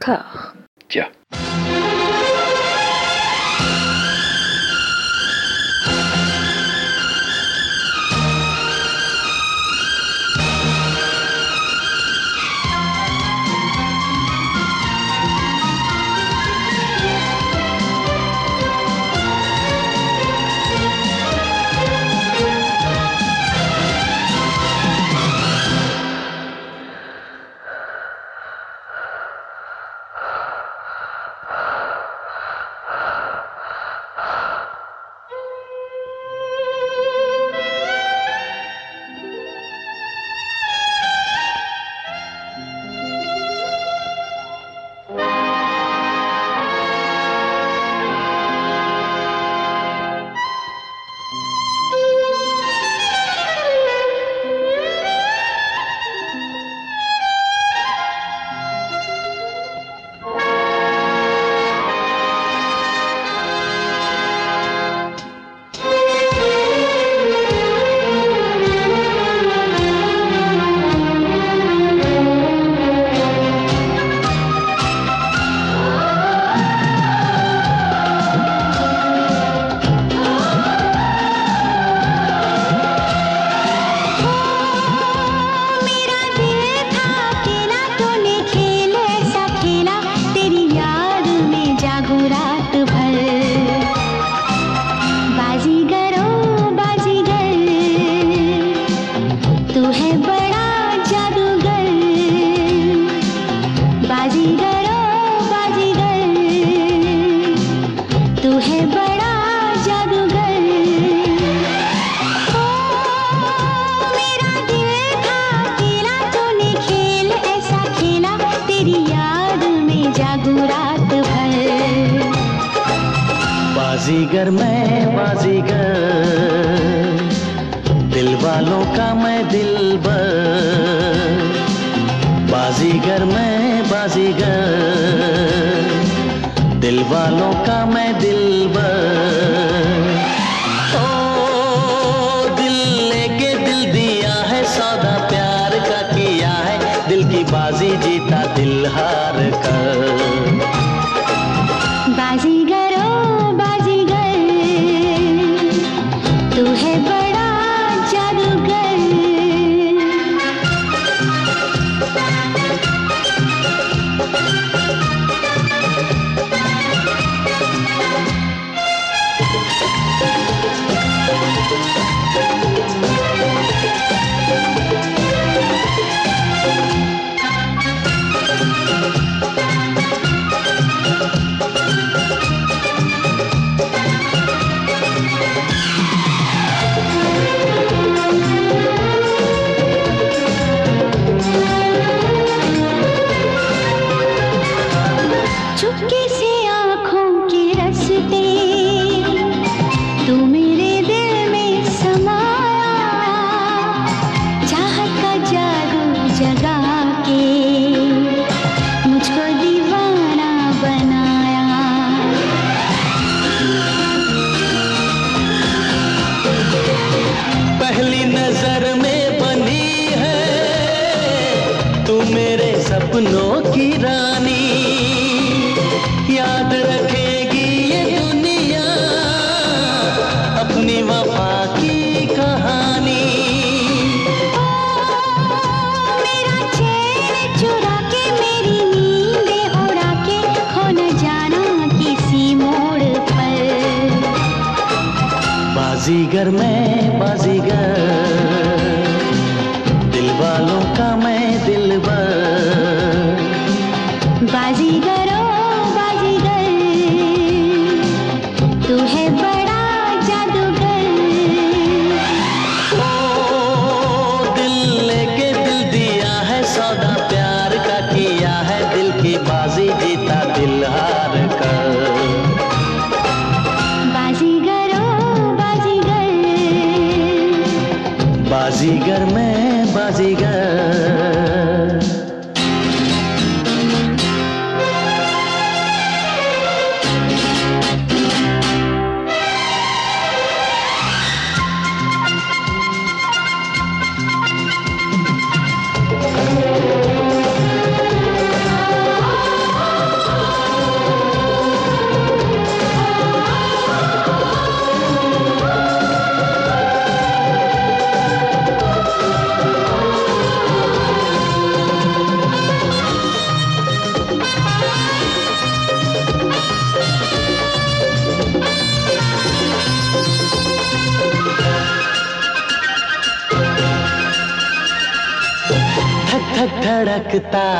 卡。接。जीता दिल हार कर। kita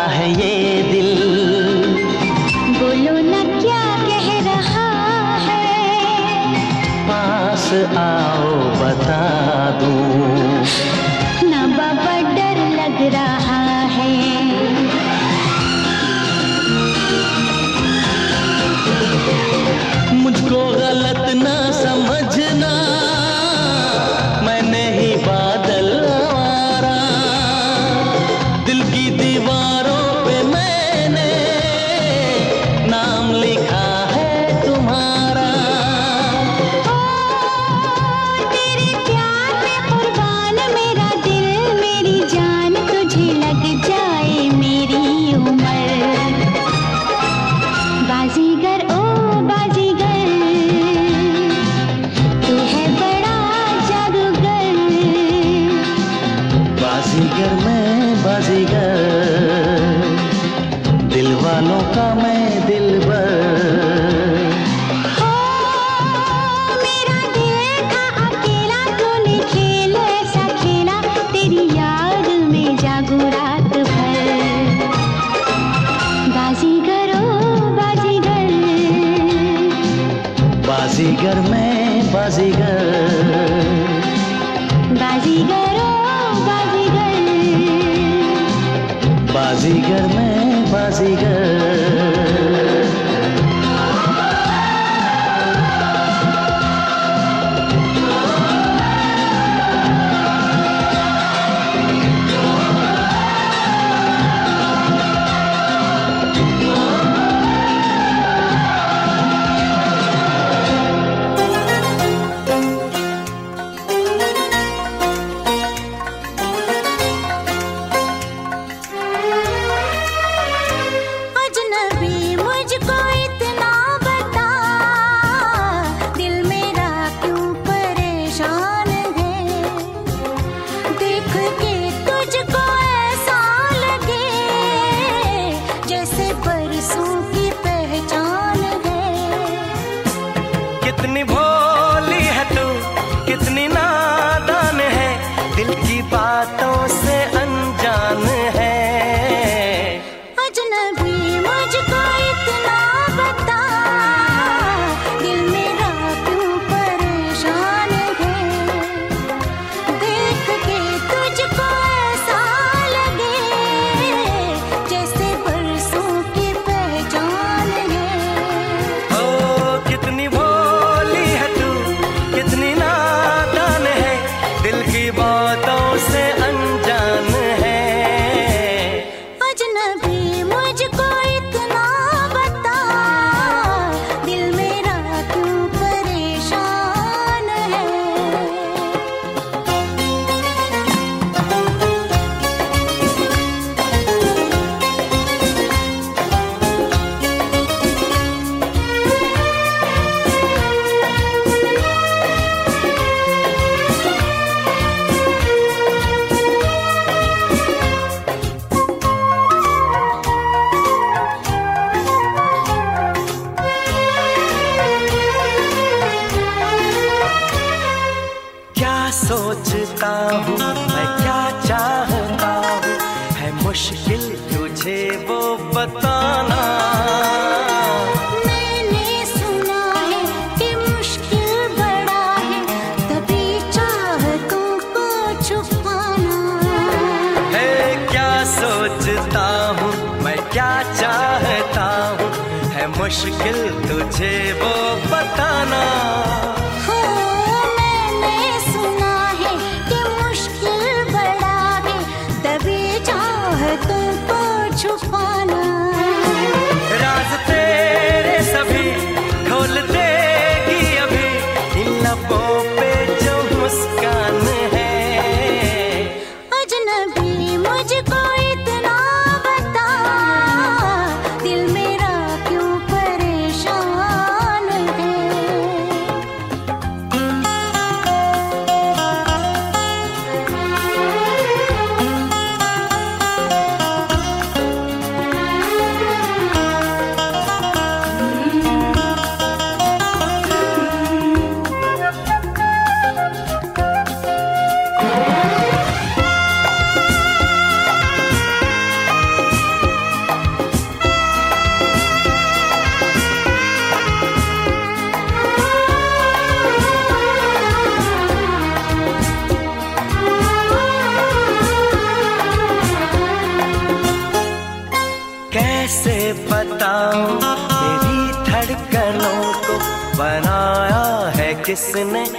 പിന്നെ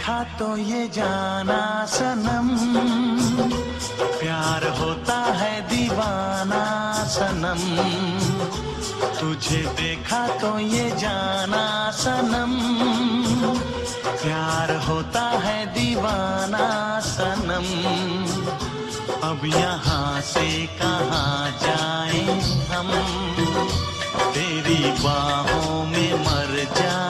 देखा तो ये जाना सनम। प्यार होता है दीवाना सनम। तुझे देखा तो ये जाना सनम। प्यार होता है दीवाना सनम। अब यहाँ से कहाँ जाए हम? तेरी बाहों में मर जाए।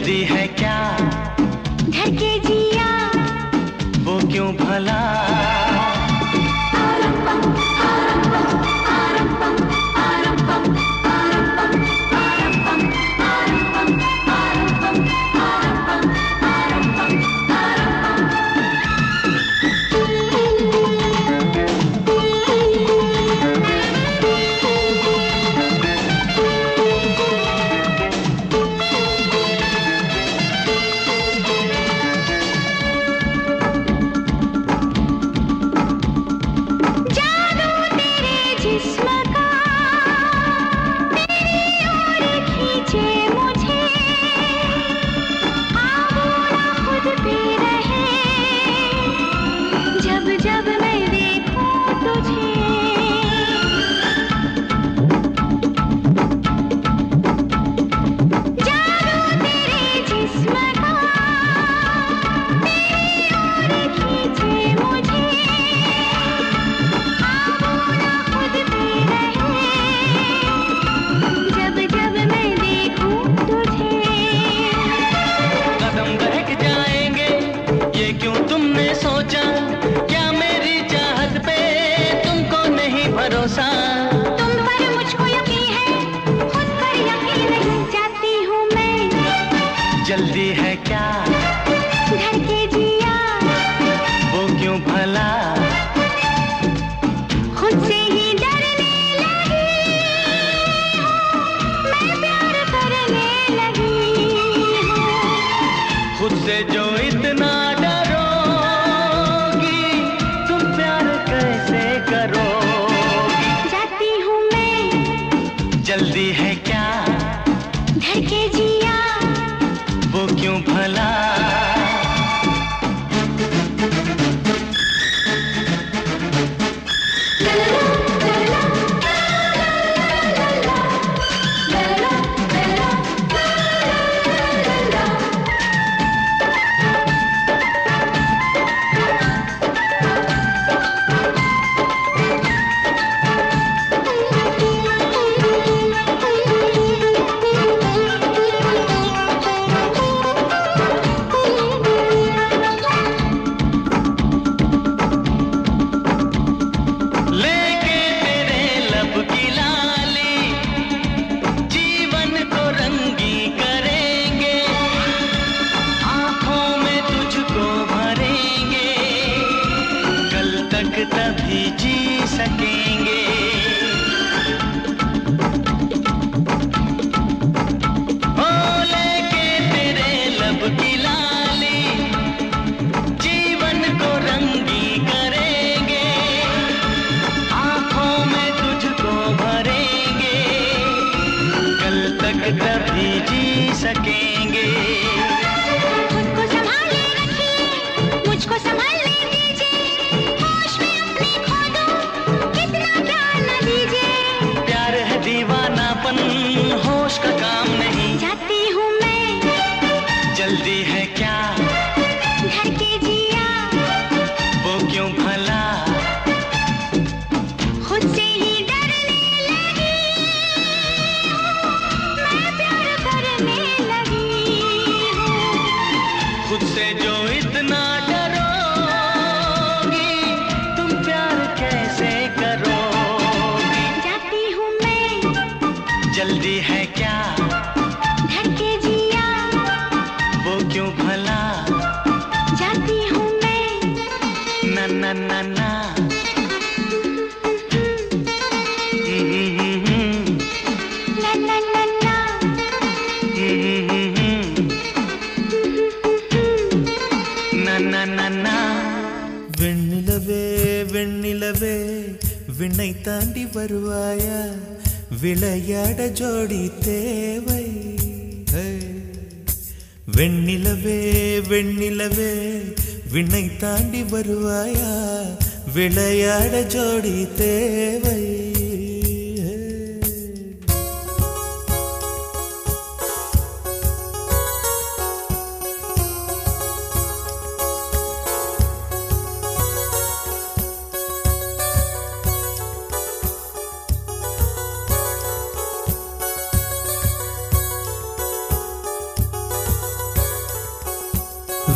जल्दी है क्या?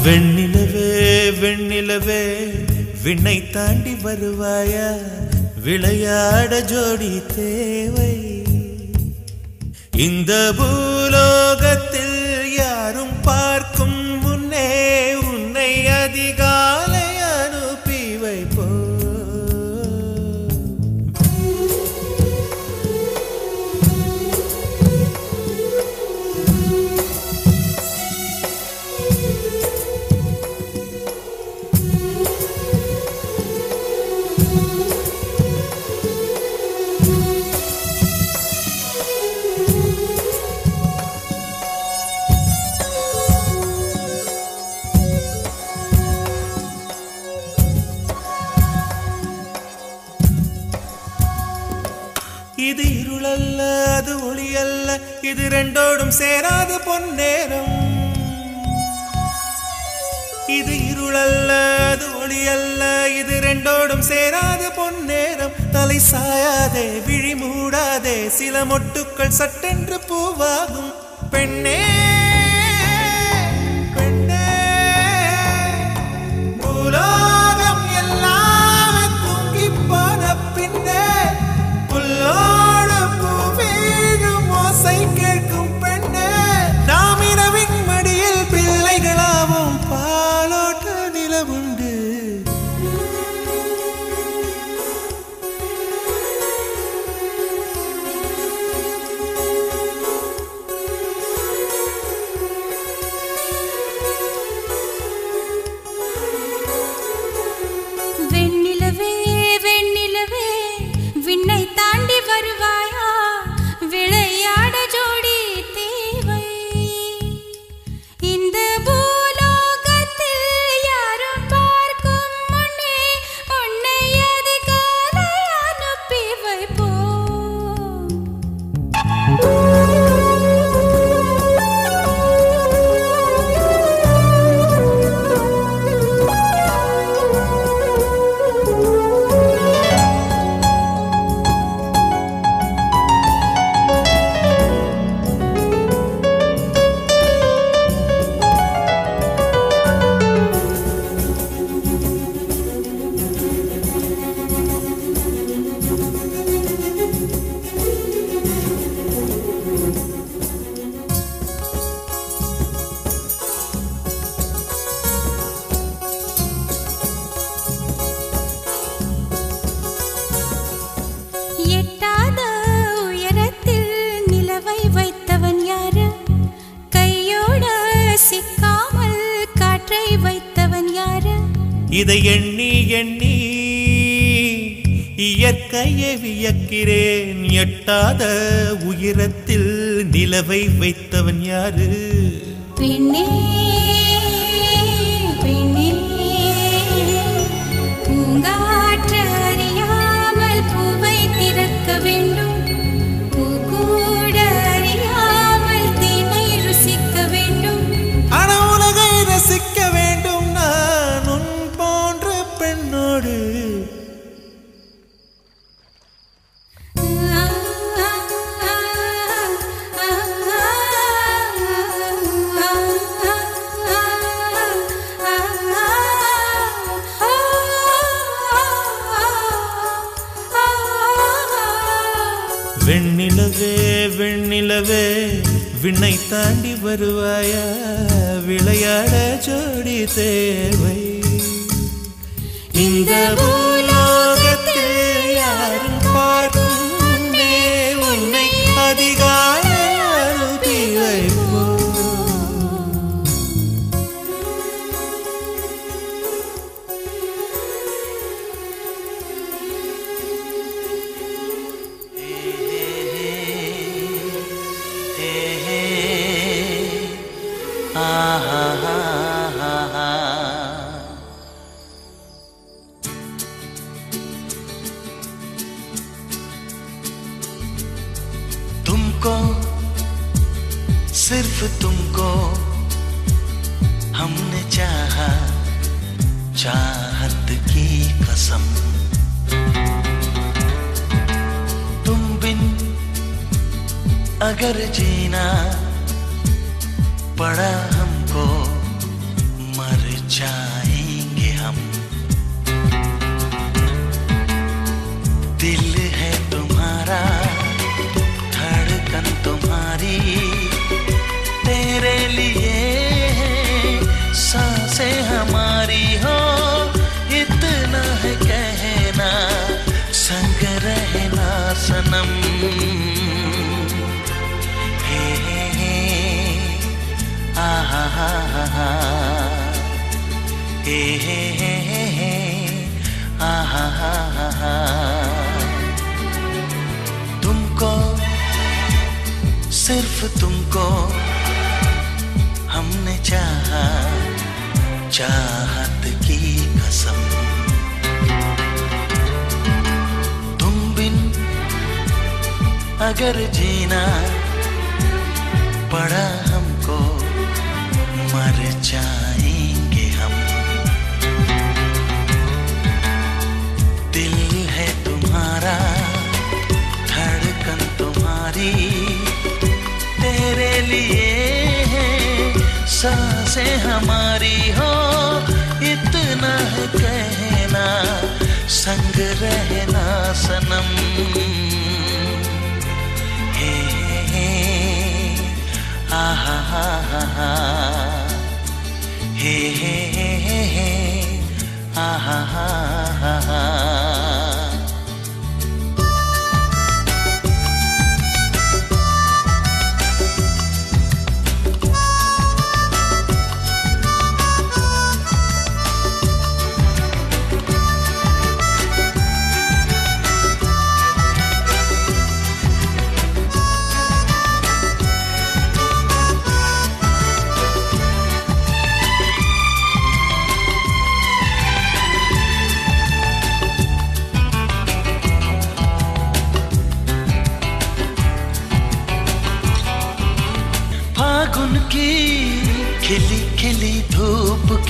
வெண்ணிலவே வெண்ணிலவே விண்ணை தாண்டி வருவாயா? விளையாட ஜோடி தேவை. இந்த பூலோகத்தில் யாரும் பார்க்கும் முன்னே உன்னை அதிகார இது ரெண்டோடும் சேராத பொன்னேரம். இது இருளல்ல அது ஒளி அல்ல இது ரெண்டோடும் சேராத பொன்னேரம். தலை சாயாதே விழி மூடாதே சில மொட்டுக்கள் சட்டென்று பூவாகும். பெண்ணே பெண்ணே பூலோ வைத்து चाहत की कसम। तुम बिन अगर जीना पड़ा हमको, मर जाएँगे हम। दिल है तुम्हारा, धड़कन तुम्हारी। तेरे लिए साँसें हमारी। सनम हे हे हे, हा हा हा हा, हे। हे हे हे हे आ हा हा हा हा। तुमको, सिर्फ़ तुमको हमने चाहा, चाहत की कसम। अगर जीना पड़ा हमको, मर जाएँगे हम। दिल है तुम्हारा, धड़कन तुम्हारी, तेरे लिए है साँसें हमारी हो, इतना है कहना, संग रहना सनम। आ हा हा हा हा हे हे हे हे हा हा हा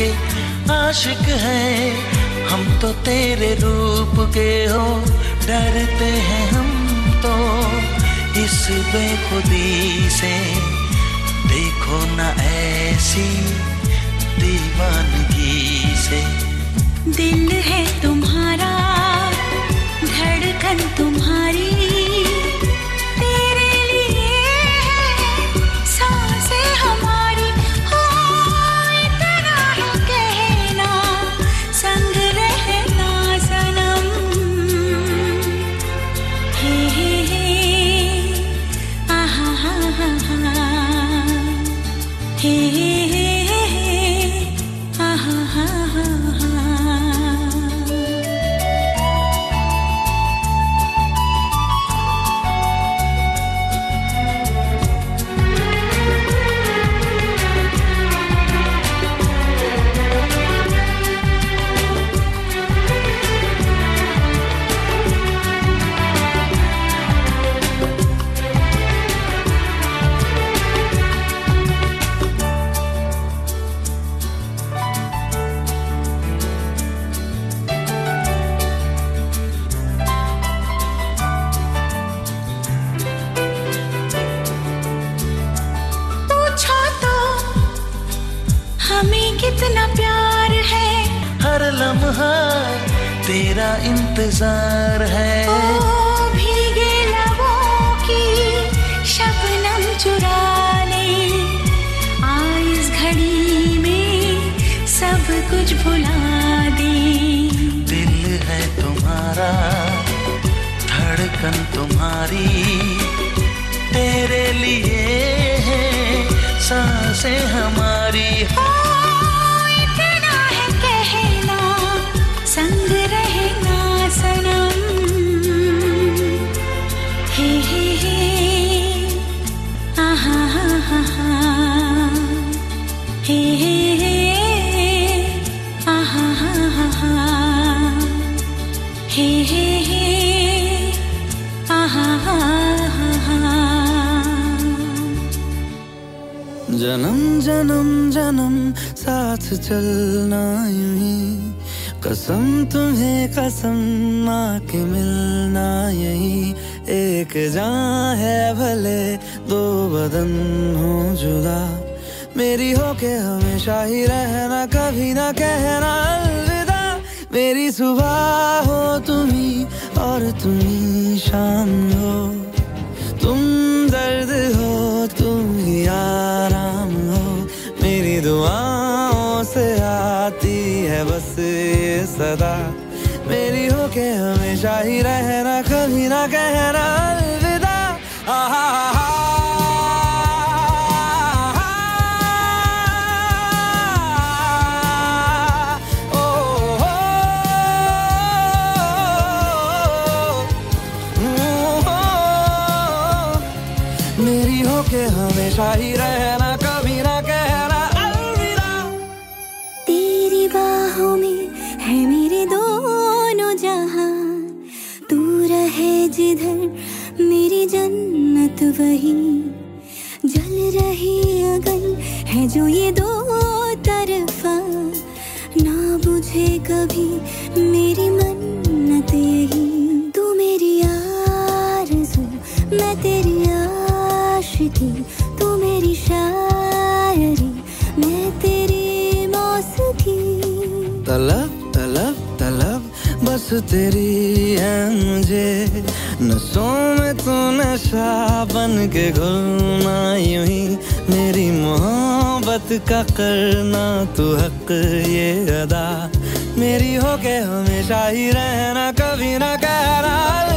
के आशिक हैं। हम तो तेरे रूप के हो, डरते हैं हम तो। इस बेखुदी से देखो ना ऐसी दीवानगी से। दिल है तुम्हारा, धड़कन तुम्हारी इंतज़ार है। सब कुछ भुला है तुम्हारा धड़कन तुम्हारी तेरे लिए है साँसें साथ चलना यूँ ही। कसम तुम्हें कसम माँ के मिलना यही। एक जान है भले, दो बदन हो जुदा। मेरी हो के हमेशा ही रहना, कभी ना कहना अलविदा। मेरी सुबह हो तुम्ही और तुम्ही शाम हो। तुम दर्द हो, तुम ही आराम हो। मेरी दुआओं से आती है, बस ये सदा। मेरी होके हमेशा ही रहना, कभी ना कहना अलविदा। आहा वही जल रही अगन है जो ये दो तरफा। ना बुझे कभी मेरी मन्नत यही। तू मेरी आरज़ू, मैं तेरी आशिकी। तू मेरी शायरी, मैं तेरी मौसीकी। तलब तलब तलब, बस तेरी है मुझे। नशों में तो नशा बन के घुलना यूँ ही मेरी मोहब्बत का करना तू हक ये अदा। मेरी हो के हमेशा ही रहना, कभी ना कहना।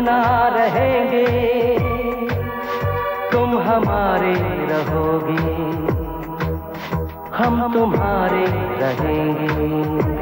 ना रहेंगे। तुम हमारे रहोगे। हम तुम्हारे रहेंगे।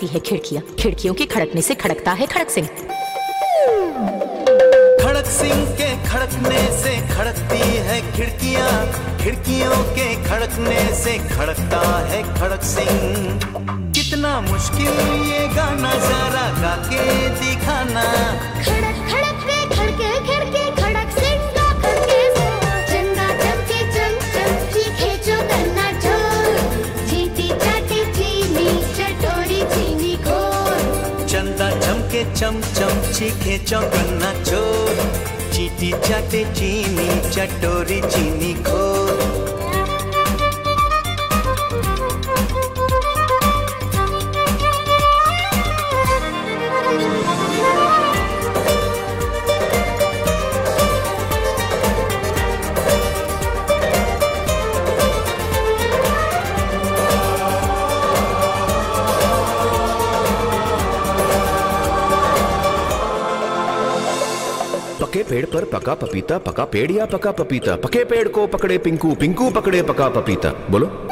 खड़कती है खिड़कियाँ। खिड़कियों के खड़कने से खड़कता है खड़क सिंह। खड़क सिंह के खड़कने से खड़कती है खिड़कियाँ। खिड़कियों के खड़कने से खड़कता है खड़क सिंह। कितना मुश्किल ये गाना जरा गा के दिखाना। खड़क खड़क चमके चम चम चीखे चौकन्ना चोर चीटी चाटे चीनी चटोरी चीनी खोर पेड़ पर पका पपीता, पका पेड़ या पका पपीता। पके पेड़ को पकड़े पिंकू पिंकू पकड़े पका पपीता। बोलो।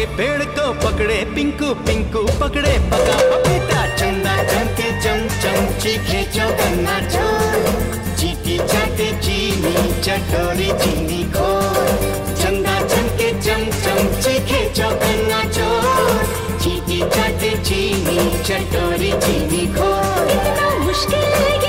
पके पेड़ को पकड़े, पिंकू पिंकू, पकड़े, पका, पपीता, चंदा चमके चम चम चीखे चौकन्ना चोर। चीटी, चाटे, चीनी, चटोरी, चीनी, खोर। चंदा चमके चम चम चीखे चौकन्ना चोर। चीटी, चाटे, चीनी, चटोरी, चीनी, खोर। कितना मुश्किल है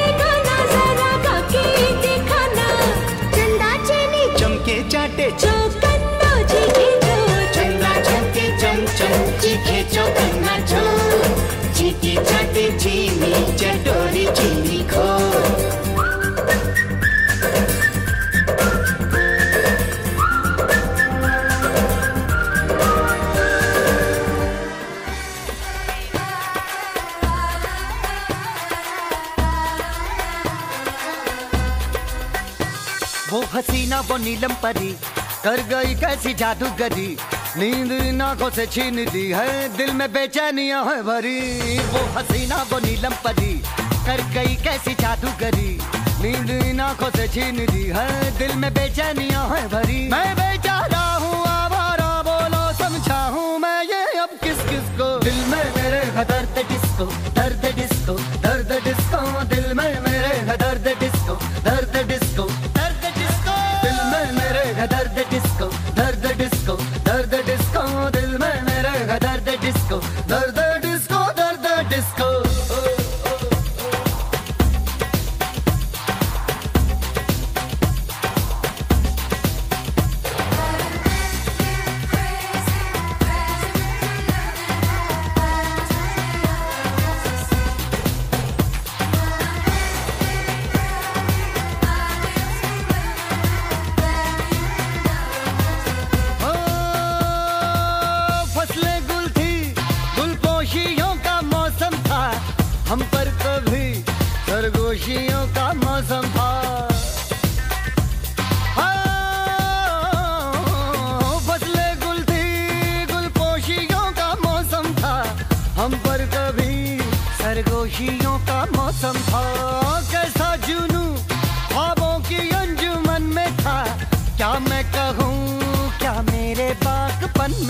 चीनी चटोरी चीनी खो। वो हसीना वो नीलम परी कर गई कैसी जादूगरी? नींद इन आँखों से छीन दी है, दिल में बेचैनिया है भरी। वो हसीना, वो नीलम परी, कर गई कैसी जादू करी नींद इन आँखों से छीन दी है, दिल में बेचैनिया है भरी। मैं बेचारा हूँ, आवारा बोलो, समझा हूँ मैं ये अब किस किस को। दिल में मेरे खतर किसको, दर्द किस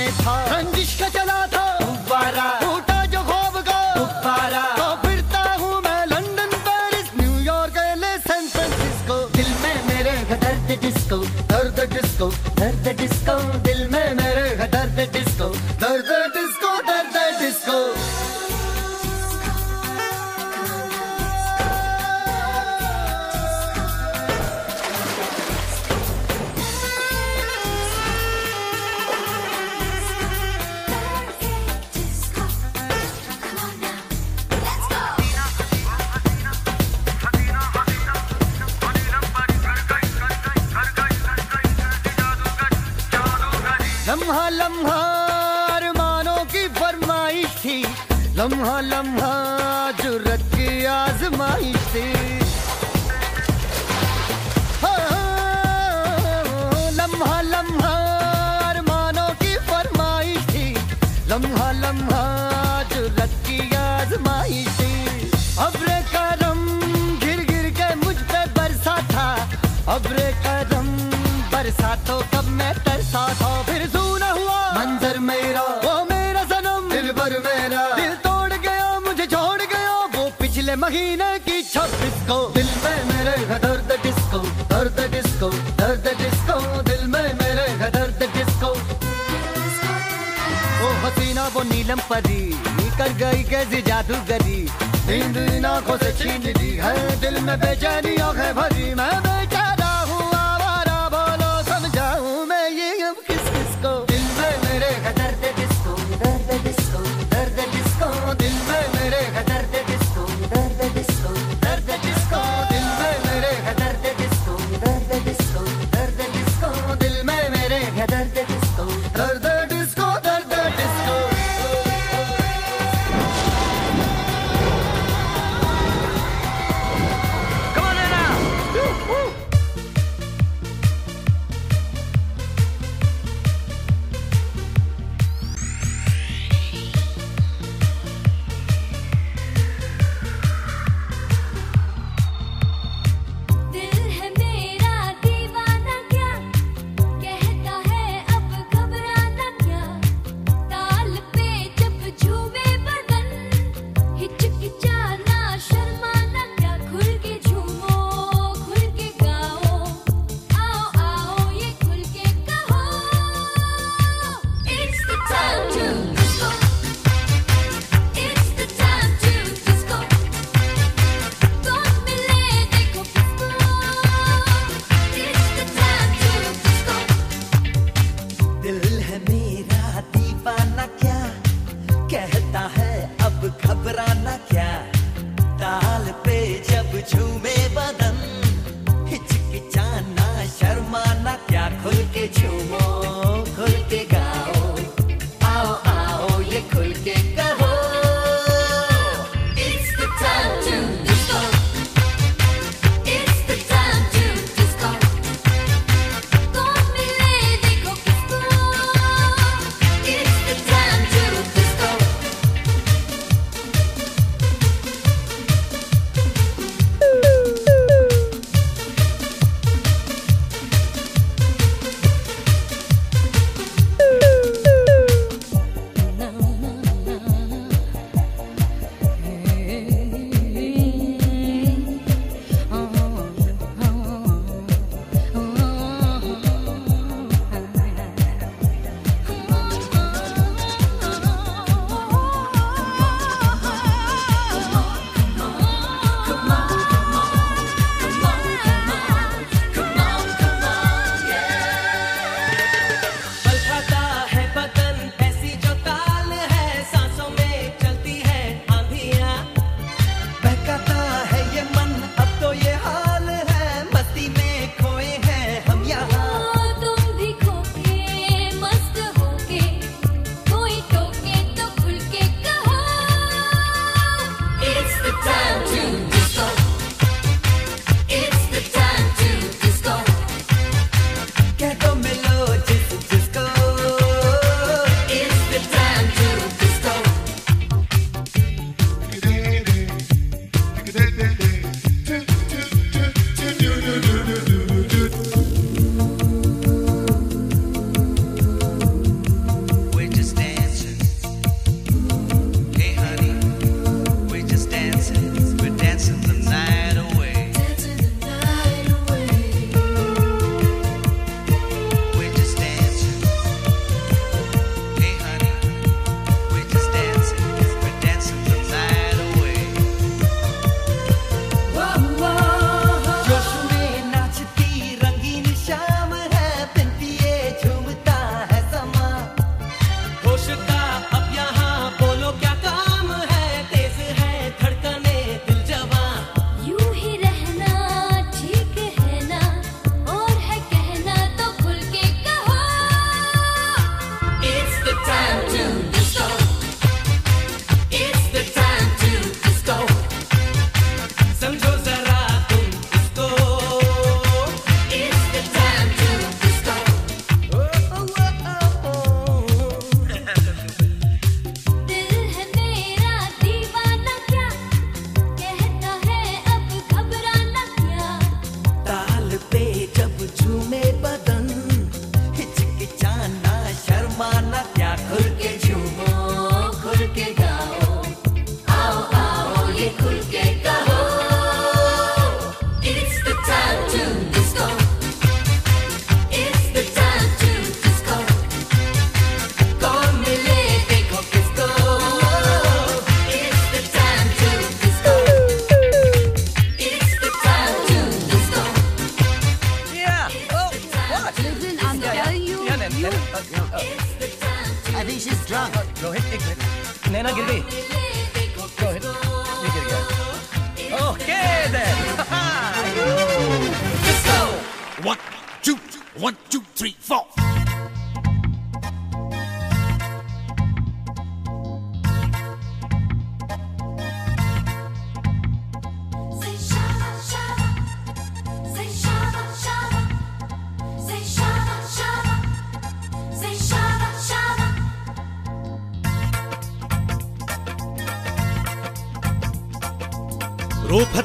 में था। रंजिश का चला था। गुब्बारा। फूटा जो खोब का। गुब्बारा। तो फिरता हूँ मैं London Paris New York L A San Francisco. दिल में मेरे घर दर्द डिस्को दर्द डिस्को दर्द डिस्को दिल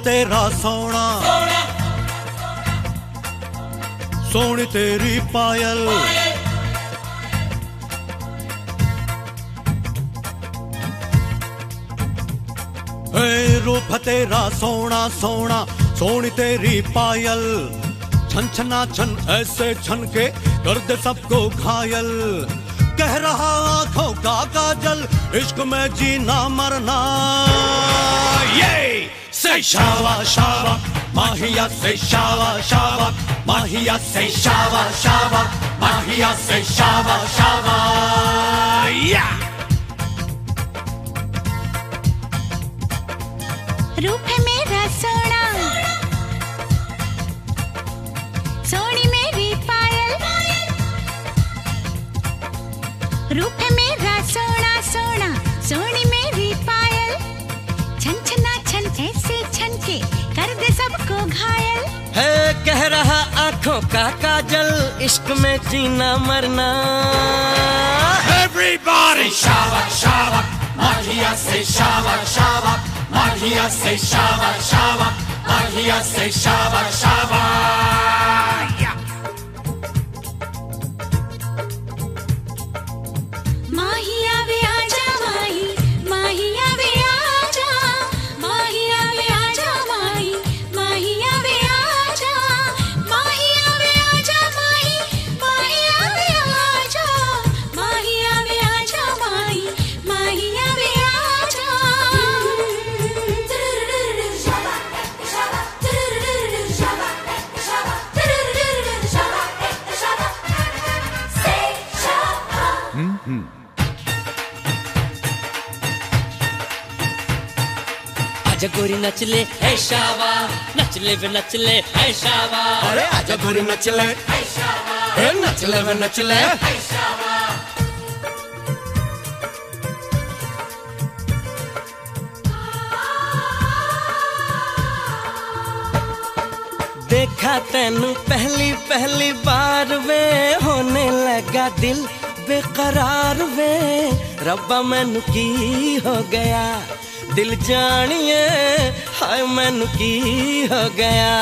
तेरा सोना। सोनी। तेरी पायल। हे रूप तेरा सोना सोना सोनी तेरी पायल। छन छना छन ऐसे छन के कर दे सबको घायल। कह रहा आँखों का काजल इश्क में जीना मरना। ये! से शावा शावा माहिया से शावा शावा माहिया से शावा शावा माहिया से शावा शावा या रूप है मेरा सोना। सोनी मेरी पायल। रूप है मेरा सोना सोना, सोनी होंगे सबको घायल। है कह रहा आँखों का काजल इश्क में जीना मरना। Everybody शावक शावक माहिया से शावक शावक माहिया से शावक शावक माहिया से शावक शावक आजा गोरी नचले है शावा। नचले वे नचले है शावा। अरे आजा गोरी नचले हे नचले वे नचले देखा तेनू पहली पहली बार वे होने लगा दिल बेकरार वे। रब्बा मैनू की हो गया? दिल जानिए हाय मैनू की हो गया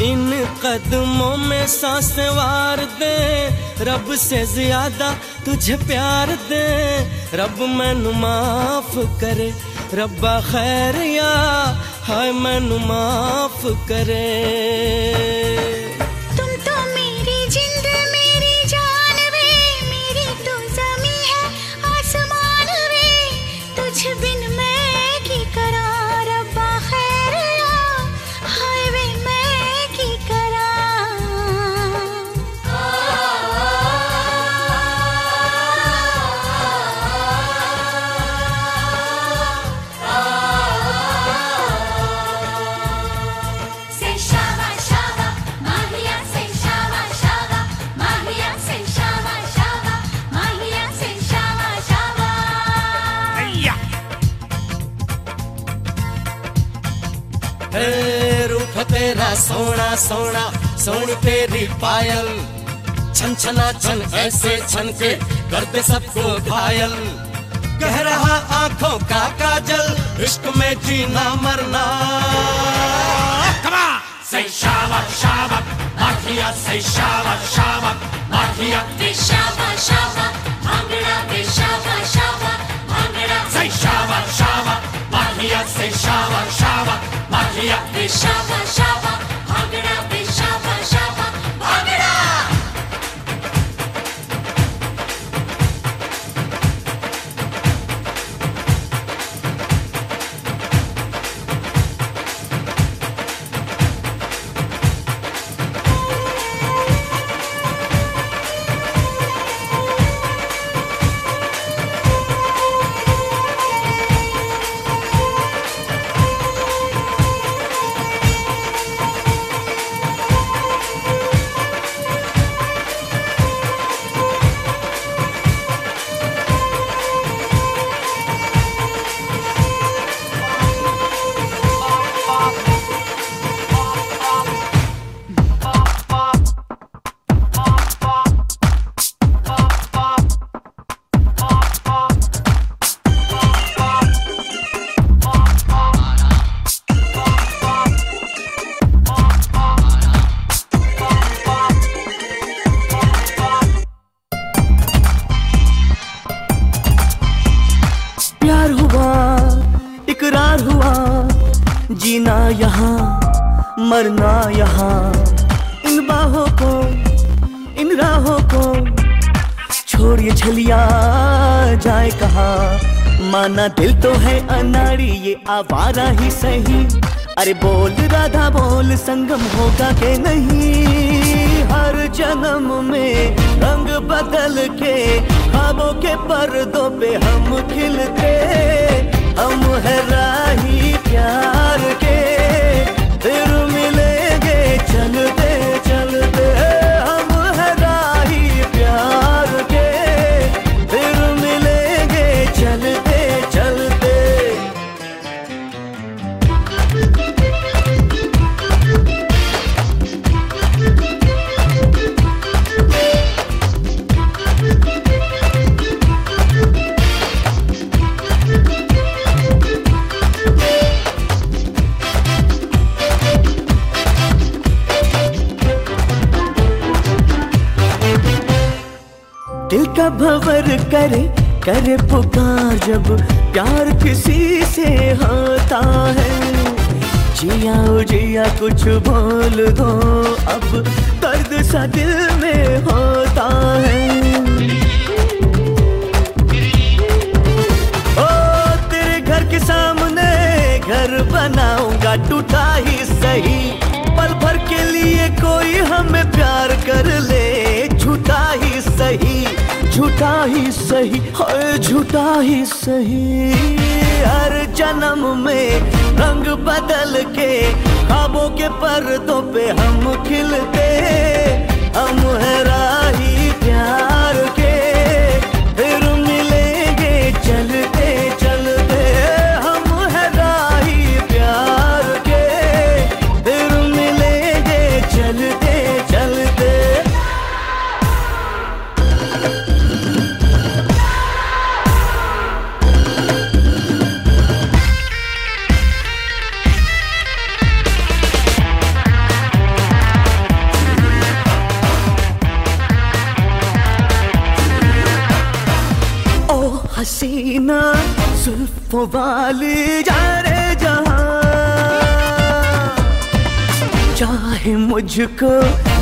इन कदमों में सांस वार दे, रब से ज़्यादा तुझे प्यार दे। रब मैनू माफ़ करे रब्बा खैर या हाय मैनू माफ़ करे सोना सोन तेरी पायल। छन छना छन ऐसे छन के करते सबको घायल। कह रहा आँखों का काजल इश्क में जीना मरना। सही शावक शावक आखिया सही शावक शावक आखिया शावक शावक भांगड़ा शावक शावक भांगड़ा सही शावक शावक Maria say shava shava Maria be shava shava Hagra shava shava ही सही। अरे बोल, राधा बोल, संगम होगा के नहीं? हर जन्म में रंग बदल के, खाबों के पर्दों पे हम खिलते। हम है राही प्यार के, फिर भवर करे करे पुकार जब प्यार किसी से होता है। जिया जिया कुछ बोल दो, अब दर्द सा दिल में होता है। ओ, तेरे घर के सामने घर बनाऊँगा, टूटा ही सही। पल भर के लिए कोई हमें प्यार कर ले झूठा ही सही। झूठा ही सही हर झूठा ही सही। हर जन्म में रंग बदल के, खाबों के पर्दों पे हम खिलते। हम है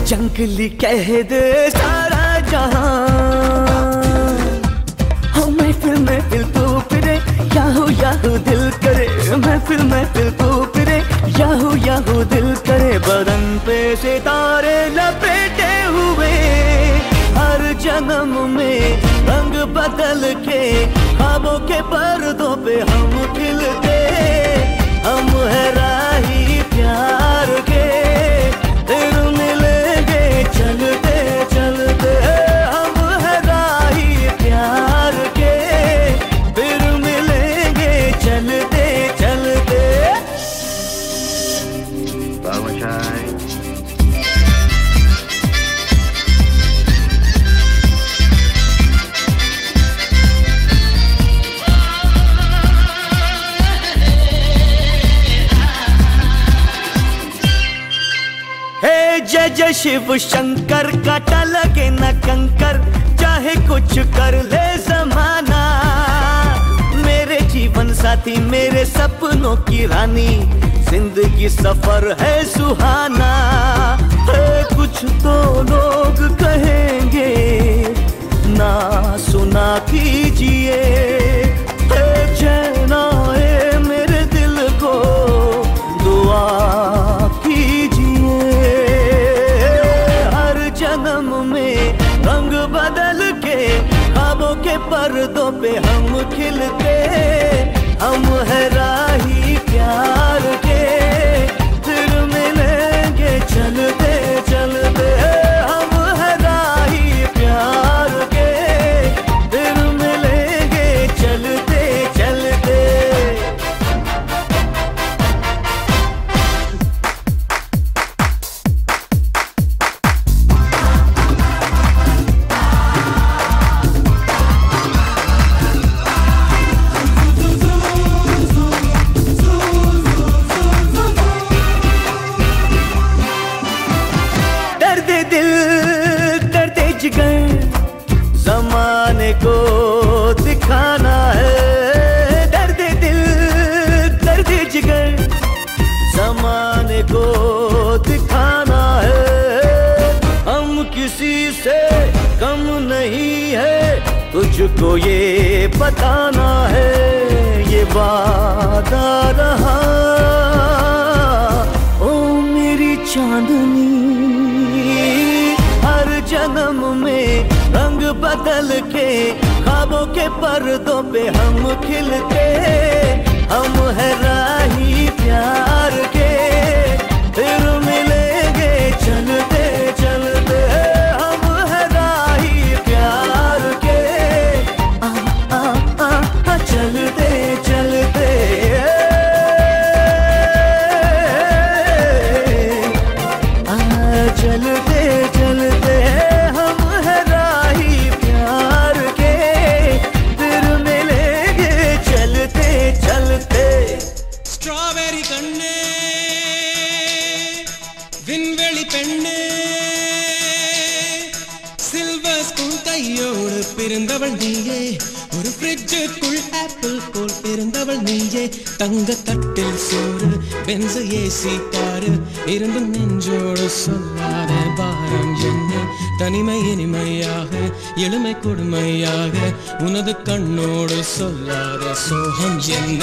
जंगली कह दे सारा जहाँ हो, महफिल महफिल तू फिरे याहू याहू दिल करे। महफिल महफिल तू फिरे याहू याहू दिल करे। बदन पे सितारे लपेटे हुए, हर जन्म में रंग बदल के, ख्वाबों के पर्दों पे हम शिव शंकर काटा लगे न कंकर, चाहे कुछ कर ले जमाना। मेरे जीवन साथी, मेरे सपनों की रानी, ज़िंदगी सफ़र है सुहाना। है कुछ तो लोग कहेंगे, ना सुना कीजिए। बदल के खाबों के पर्दों पे हम खिलते தங்க தட்டில் சோறு பென்சு ஏசி காரு இருந்து நெஞ்சோடு சொல்லாத பாரம் என்ன? தனிமை இனிமையாக எளிமை கொடுமையாக உனது கண்ணோடு சொல்லாத சோகம் என்ன?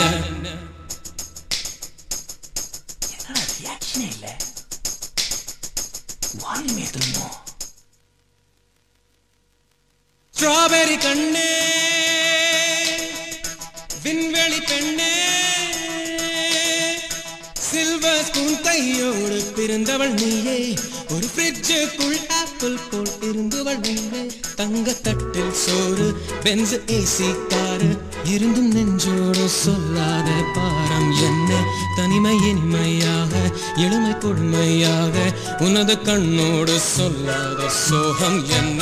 ஃப்ரிட்ஜுக்குள் ஆப்பிள் போல் இருந்தவள் நீயே தங்க தட்டில் சோறு பென்ஸ் ஏசி காரு. இருந்தும் நெஞ்சோடு சொல்லாத பாரம் என்ன? தனிமை இனிமையாக எளிமை கொடுமையாக உனது கண்ணோடு சொல்லாத சோகம் என்ன?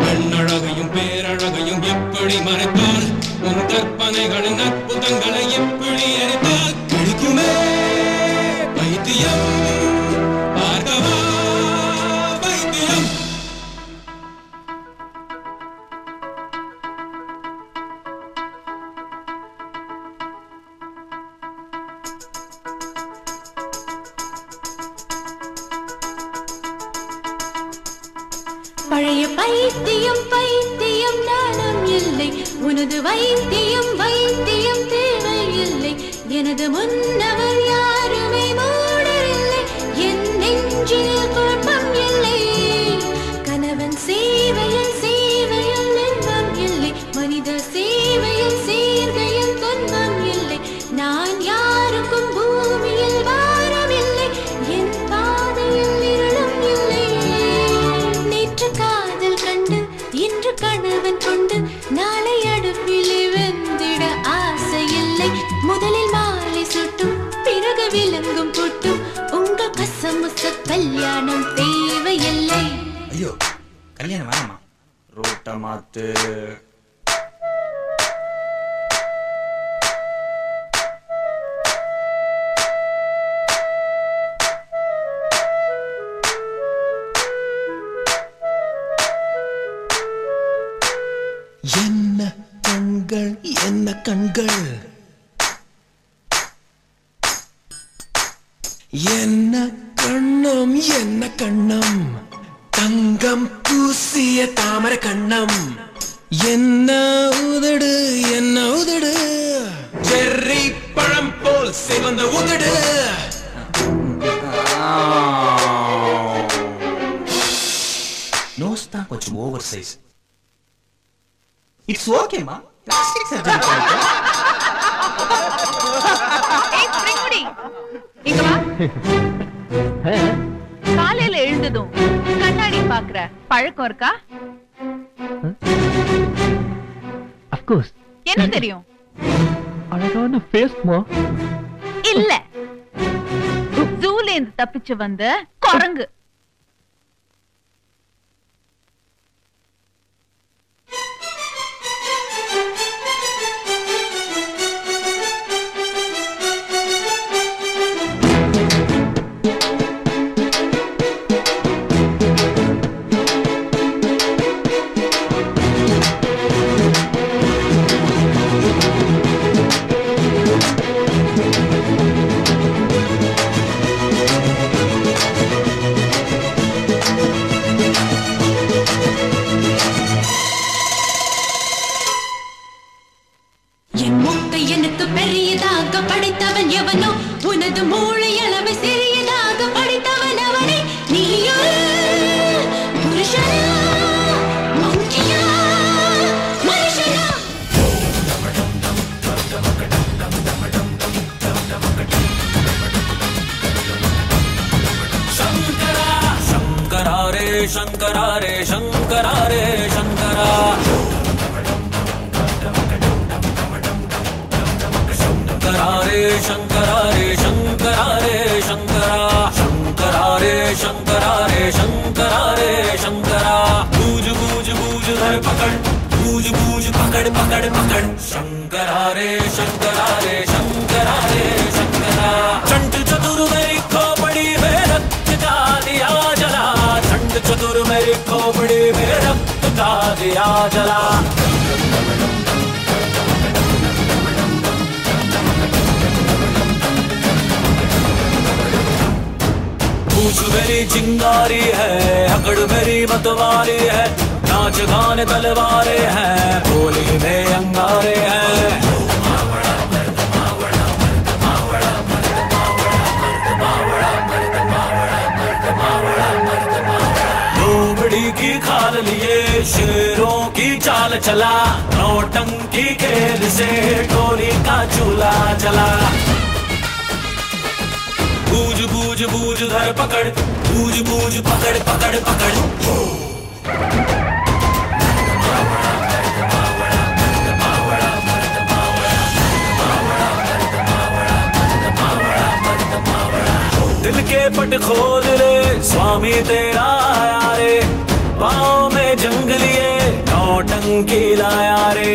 பெண்ணழகையும் பேரழகையும் எப்படி மறைத்தால் உன் கற்பனைகளின் அற்புதங்களை எப்படி எரித்தால் கல்யாணம் வேணாமா? ரோட்ட மாத்து என்ன கண்கள் என்ன கண்கள்? ஓகேமா பிளாஸ்டிக் சர்ஜரி ஏய், ஸ்ப்ரிங்குடி, இங்க வா. காலையில எழுந்ததும் கண்ணாடி பாக்குற பழக்கம் இருக்கா? அஃப்கோர்ஸ் என்ன தெரியும்? அழகான ஃபேஸ்மா இல்ல. ஜூல இருந்து தப்பிச்சு வந்த குரங்கு. शंकरा रे शंकरा रे शंकरा शंकरा रे शंकरा रे शंकरा रे शंकरा शंकरा रे शंकरा रे शंकरा रे शंकरा बूझ बूझ बूझ, धर, पकड़। बूझ बूझ, पकड़ पकड़ पकड़। शंकरा रे शंकरा रे शंकरा रे शंकरा चंड चतुर खोपड़ी में रक्त का दिया जला। पूछ मेरी चिंगारी है अकड़ मेरी मतवारी है, नाच गाने तलवारे हैं, बोली में अंगारे हैं। शेरों की चाल चला, नौटंकी खेल से टोली का चूल्हा चला। बूझ बूझ बूझ, धर, पकड़, बूझ बूझ, पकड़ पकड़ पकड़। दिल के पट खोल रे, स्वामी तेरा आया रे। पाँव में जंग लिए नौटंकी लाया रे।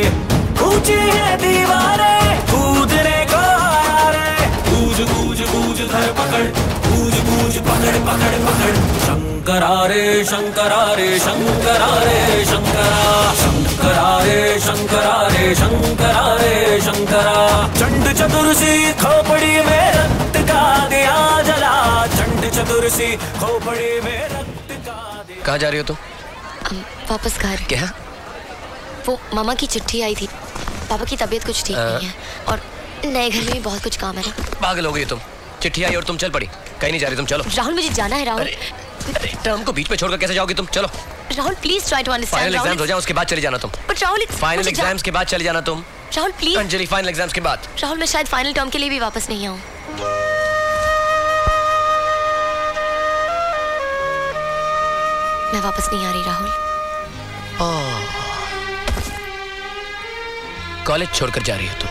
ऊँची है दीवारें कूदने को आया रे। बूझ बूझ बूझ धर पकड़। बूझ बूझ पकड़ पकड़ पकड़। शंकरा रे शंकरा रे शंकरा रे, शंकरा शंकरा रे शंकरा रे शंकरा रे, शंकरा चंड चतुर्सी खोपड़ी में रक्त का दिया जला। चंड चतुर्सी खोपड़ी में रक्त का कहाँ जा रही हो तुम वापस घर। क्या? वो मामा की चिट्ठी आई थी। पापा की तबीयत कुछ ठीक नहीं है और नए घर में भी बहुत कुछ काम है ना। पागल हो गई तुम। चिट्ठी आई और तुम चल पड़ी। कहीं नहीं जा रही तुम चलो। राहुल मुझे जाना है राहुल। टर्म को बीच में छोड़कर कैसे जाओगे तुम? चलो। Rahul please try to understand final exams हो जाए उसके बाद चले जाना तुम। But Rahul it's- final exams के बाद चले जाना तुम। Rahul please Anjali final exams के बाद। राहुल मैं शायद फाइनल टर्म के लिए भी वापस नहीं आऊँ। मैं वापस नहीं आ रही राहुल। कॉलेज छोड़कर जा रही हो तुम।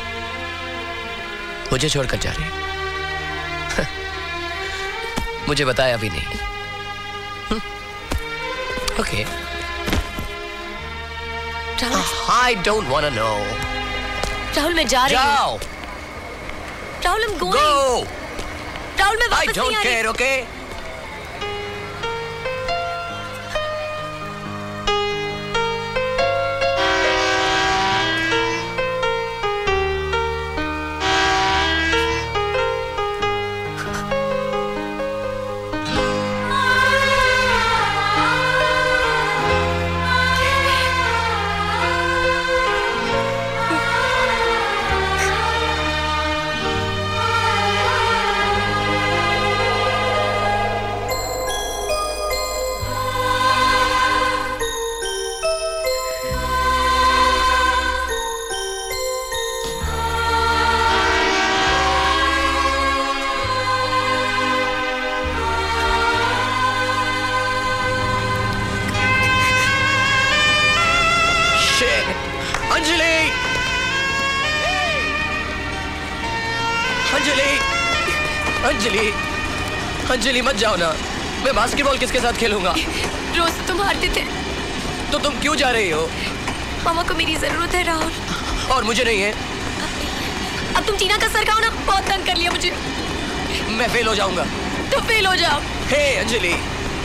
मुझे छोड़कर जा रही हो। मुझे बताया भी नहीं। Okay. I don't want to know Rahul मैं जा रही हूँ। राहुल I'm going राहुल मैं आई वापस नहीं आ रही। केयर ओके अंजलि मत जाओ ना। मैं बास्केटबॉल किसके साथ खेलूँगा? रोज तुम हारते थे। तो तुम क्यों जा रही हो? मामा को मेरी ज़रूरत है राहुल। और मुझे नहीं है। अब तुम टीना का सर खाओ ना बहुत तंग कर लिया मुझे। मैं फेल हो जाऊँगा। तो फेल हो जाओ। हे अंजलि।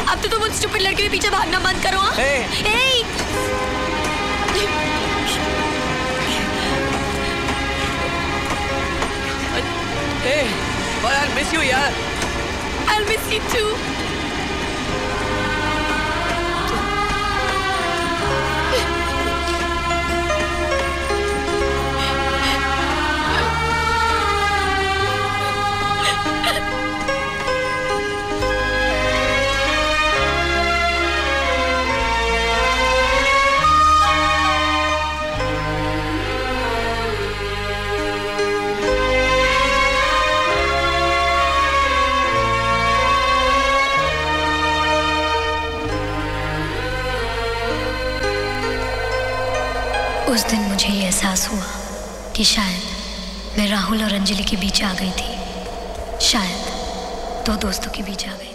अब तो तुम उस स्टूपिड लड़के के पीछे भागना बंद करो हाँ? मिस यू यार? I'll miss you too. एहसास हुआ कि शायद मैं राहुल और अंजलि के बीच आ गई थी। शायद दो दोस्तों के बीच आ गई